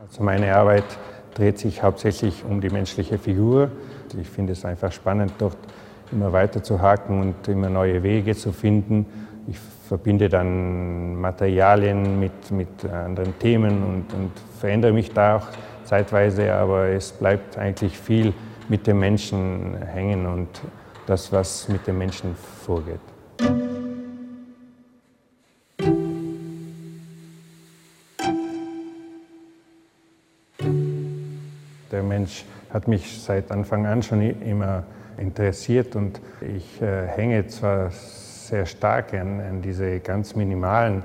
Also meine Arbeit dreht sich hauptsächlich um die menschliche Figur. Ich finde es einfach spannend, dort immer weiter zu haken und immer neue Wege zu finden. Ich verbinde dann Materialien mit, mit anderen Themen und, und verändere mich da auch zeitweise, aber es bleibt eigentlich viel mit dem Menschen hängen und das, was mit dem Menschen vorgeht. Der Mensch hat mich seit Anfang an schon immer interessiert und ich äh, hänge zwar sehr stark an, an, diese ganz minimalen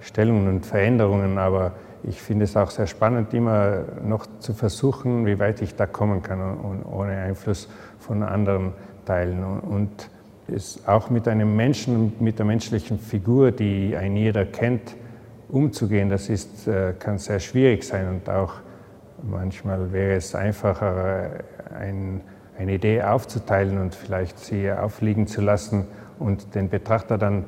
Stellungen und Veränderungen, aber ich finde es auch sehr spannend, immer noch zu versuchen, wie weit ich da kommen kann und, ohne Einfluss von anderen Teilen. Und, es auch mit einem Menschen, mit der menschlichen Figur, die ein jeder kennt, umzugehen, das ist, äh, kann sehr schwierig sein und auch Manchmal wäre es einfacher, ein, eine Idee aufzuteilen und vielleicht sie aufliegen zu lassen und den Betrachter dann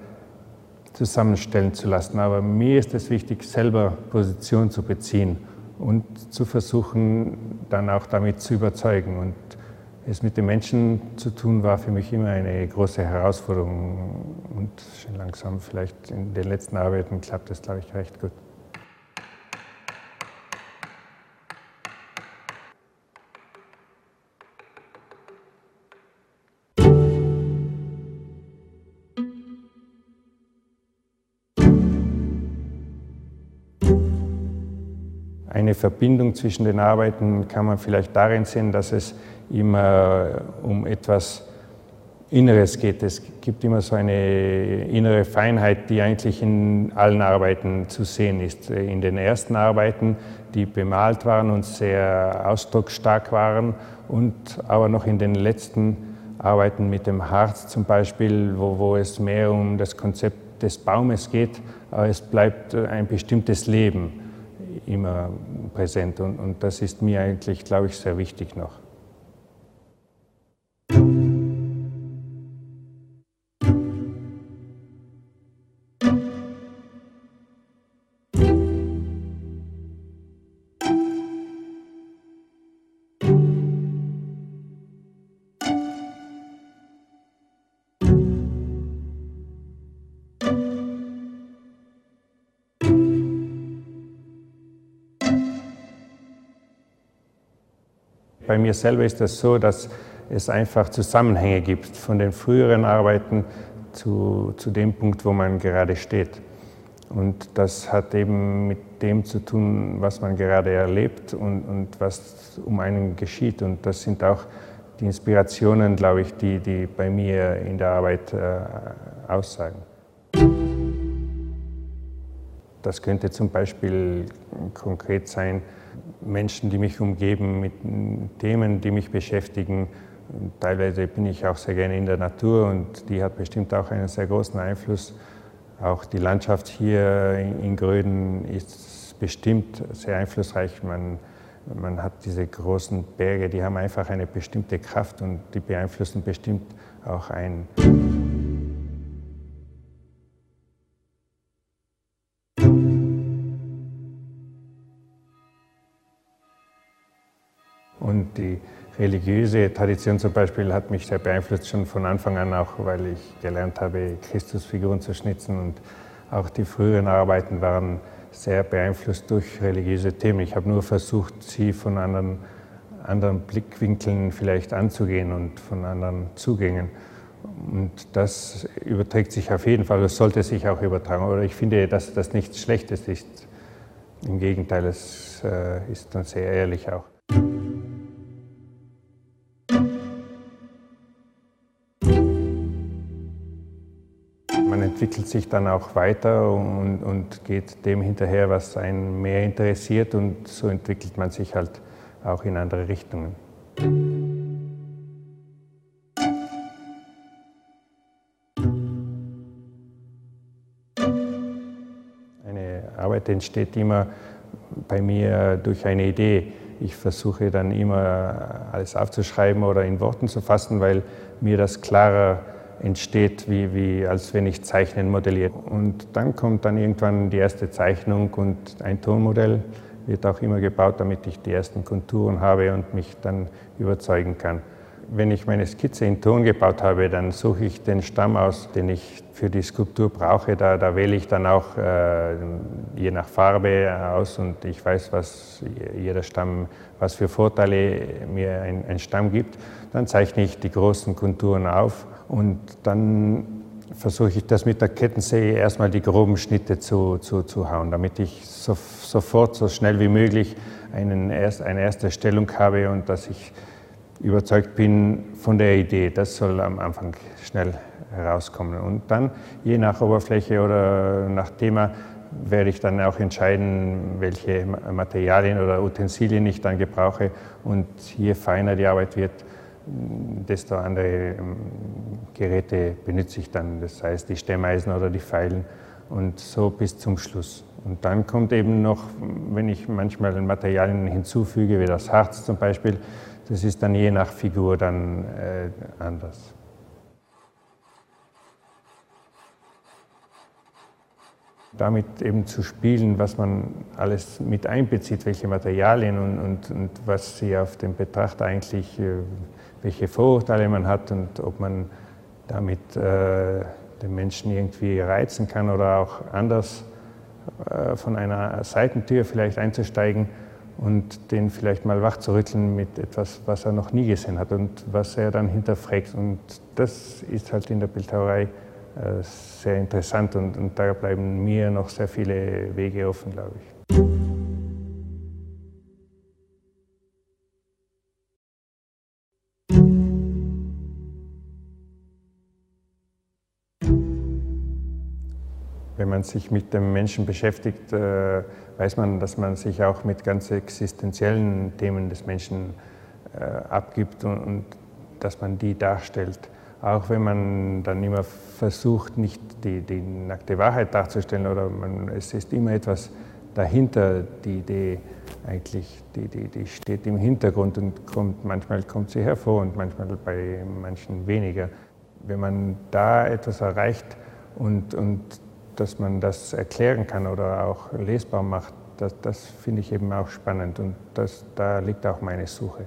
zusammenstellen zu lassen. Aber mir ist es wichtig, selber Position zu beziehen und zu versuchen, dann auch damit zu überzeugen. Und es mit den Menschen zu tun, war für mich immer eine große Herausforderung. Und schon langsam, vielleicht in den letzten Arbeiten, klappt es, glaube ich, recht gut. Eine Verbindung zwischen den Arbeiten kann man vielleicht darin sehen, dass es immer um etwas Inneres geht. Es gibt immer so eine innere Feinheit, die eigentlich in allen Arbeiten zu sehen ist. In den ersten Arbeiten, die bemalt waren und sehr ausdrucksstark waren, und aber noch in den letzten Arbeiten mit dem Harz zum Beispiel, wo, wo es mehr um das Konzept des Baumes geht, aber es bleibt ein bestimmtes Leben immer präsent und, und das ist mir eigentlich, glaube ich, sehr wichtig noch. Bei mir selber ist es so, dass es einfach Zusammenhänge gibt von den früheren Arbeiten zu, zu dem Punkt, wo man gerade steht. Und das hat eben mit dem zu tun, was man gerade erlebt und, und was um einen geschieht. Und das sind auch die Inspirationen, glaube ich, die, die bei mir in der Arbeit äh, aussagen. Das könnte zum Beispiel konkret sein, Menschen, die mich umgeben, mit Themen, die mich beschäftigen. Teilweise bin ich auch sehr gerne in der Natur und die hat bestimmt auch einen sehr großen Einfluss. Auch die Landschaft hier in Gröden ist bestimmt sehr einflussreich. Man, man hat diese großen Berge, die haben einfach eine bestimmte Kraft und die beeinflussen bestimmt auch einen. Die religiöse Tradition zum Beispiel hat mich sehr beeinflusst, schon von Anfang an, auch weil ich gelernt habe, Christusfiguren zu schnitzen. Und auch die früheren Arbeiten waren sehr beeinflusst durch religiöse Themen. Ich habe nur versucht, sie von anderen, anderen Blickwinkeln vielleicht anzugehen und von anderen Zugängen. Und das überträgt sich auf jeden Fall, das sollte sich auch übertragen. Oder ich finde, dass das nichts Schlechtes ist. Im Gegenteil, es äh, ist dann sehr ehrlich auch. Entwickelt sich dann auch weiter und, und geht dem hinterher, was einen mehr interessiert und so entwickelt man sich halt auch in andere Richtungen. Eine Arbeit entsteht immer bei mir durch eine Idee. Ich versuche dann immer alles aufzuschreiben oder in Worten zu fassen, weil mir das klarer entsteht, wie, wie als wenn ich Zeichnen modelliere. Und dann kommt dann irgendwann die erste Zeichnung und ein Tonmodell wird auch immer gebaut, damit ich die ersten Konturen habe und mich dann überzeugen kann. Wenn ich meine Skizze in Ton gebaut habe, dann suche ich den Stamm aus, den ich für die Skulptur brauche. Da, da wähle ich dann auch äh, je nach Farbe aus und ich weiß, was jeder Stamm, was für Vorteile mir ein, ein Stamm gibt. Dann zeichne ich die großen Konturen auf und dann versuche ich das mit der Kettensäge erstmal die groben Schnitte zu, zu, zu hauen, damit ich so, sofort so schnell wie möglich einen, eine erste Stellung habe und dass ich überzeugt bin von der Idee. Das soll am Anfang schnell herauskommen. Und dann, je nach Oberfläche oder nach Thema, werde ich dann auch entscheiden, welche Materialien oder Utensilien ich dann gebrauche. Und je feiner die Arbeit wird, desto andere ähm, Geräte benutze ich dann, das heißt die Stemmeisen oder die Pfeilen und so bis zum Schluss. Und dann kommt eben noch, wenn ich manchmal Materialien hinzufüge, wie das Harz zum Beispiel, das ist dann je nach Figur dann äh, anders. Damit eben zu spielen, was man alles mit einbezieht, welche Materialien und, und, und was sie auf den Betrachter eigentlich, äh, welche Vorurteile man hat und ob man damit äh, den Menschen irgendwie reizen kann oder auch anders äh, von einer Seitentür vielleicht einzusteigen und den vielleicht mal wach zu rütteln mit etwas, was er noch nie gesehen hat und was er dann hinterfragt. Und das ist halt in der Bildhauerei sehr interessant und, und da bleiben mir noch sehr viele Wege offen, glaube ich. Wenn man sich mit dem Menschen beschäftigt, äh, weiß man, dass man sich auch mit ganz existenziellen Themen des Menschen äh, abgibt und, dass man die darstellt. Auch wenn man dann immer versucht, nicht die, die nackte Wahrheit darzustellen oder man, es ist immer etwas dahinter, die Idee eigentlich, die, die, die steht im Hintergrund und kommt, manchmal kommt sie hervor und manchmal bei manchen weniger. Wenn man da etwas erreicht und, und dass man das erklären kann oder auch lesbar macht, das, das finde ich eben auch spannend und das, da liegt auch meine Suche.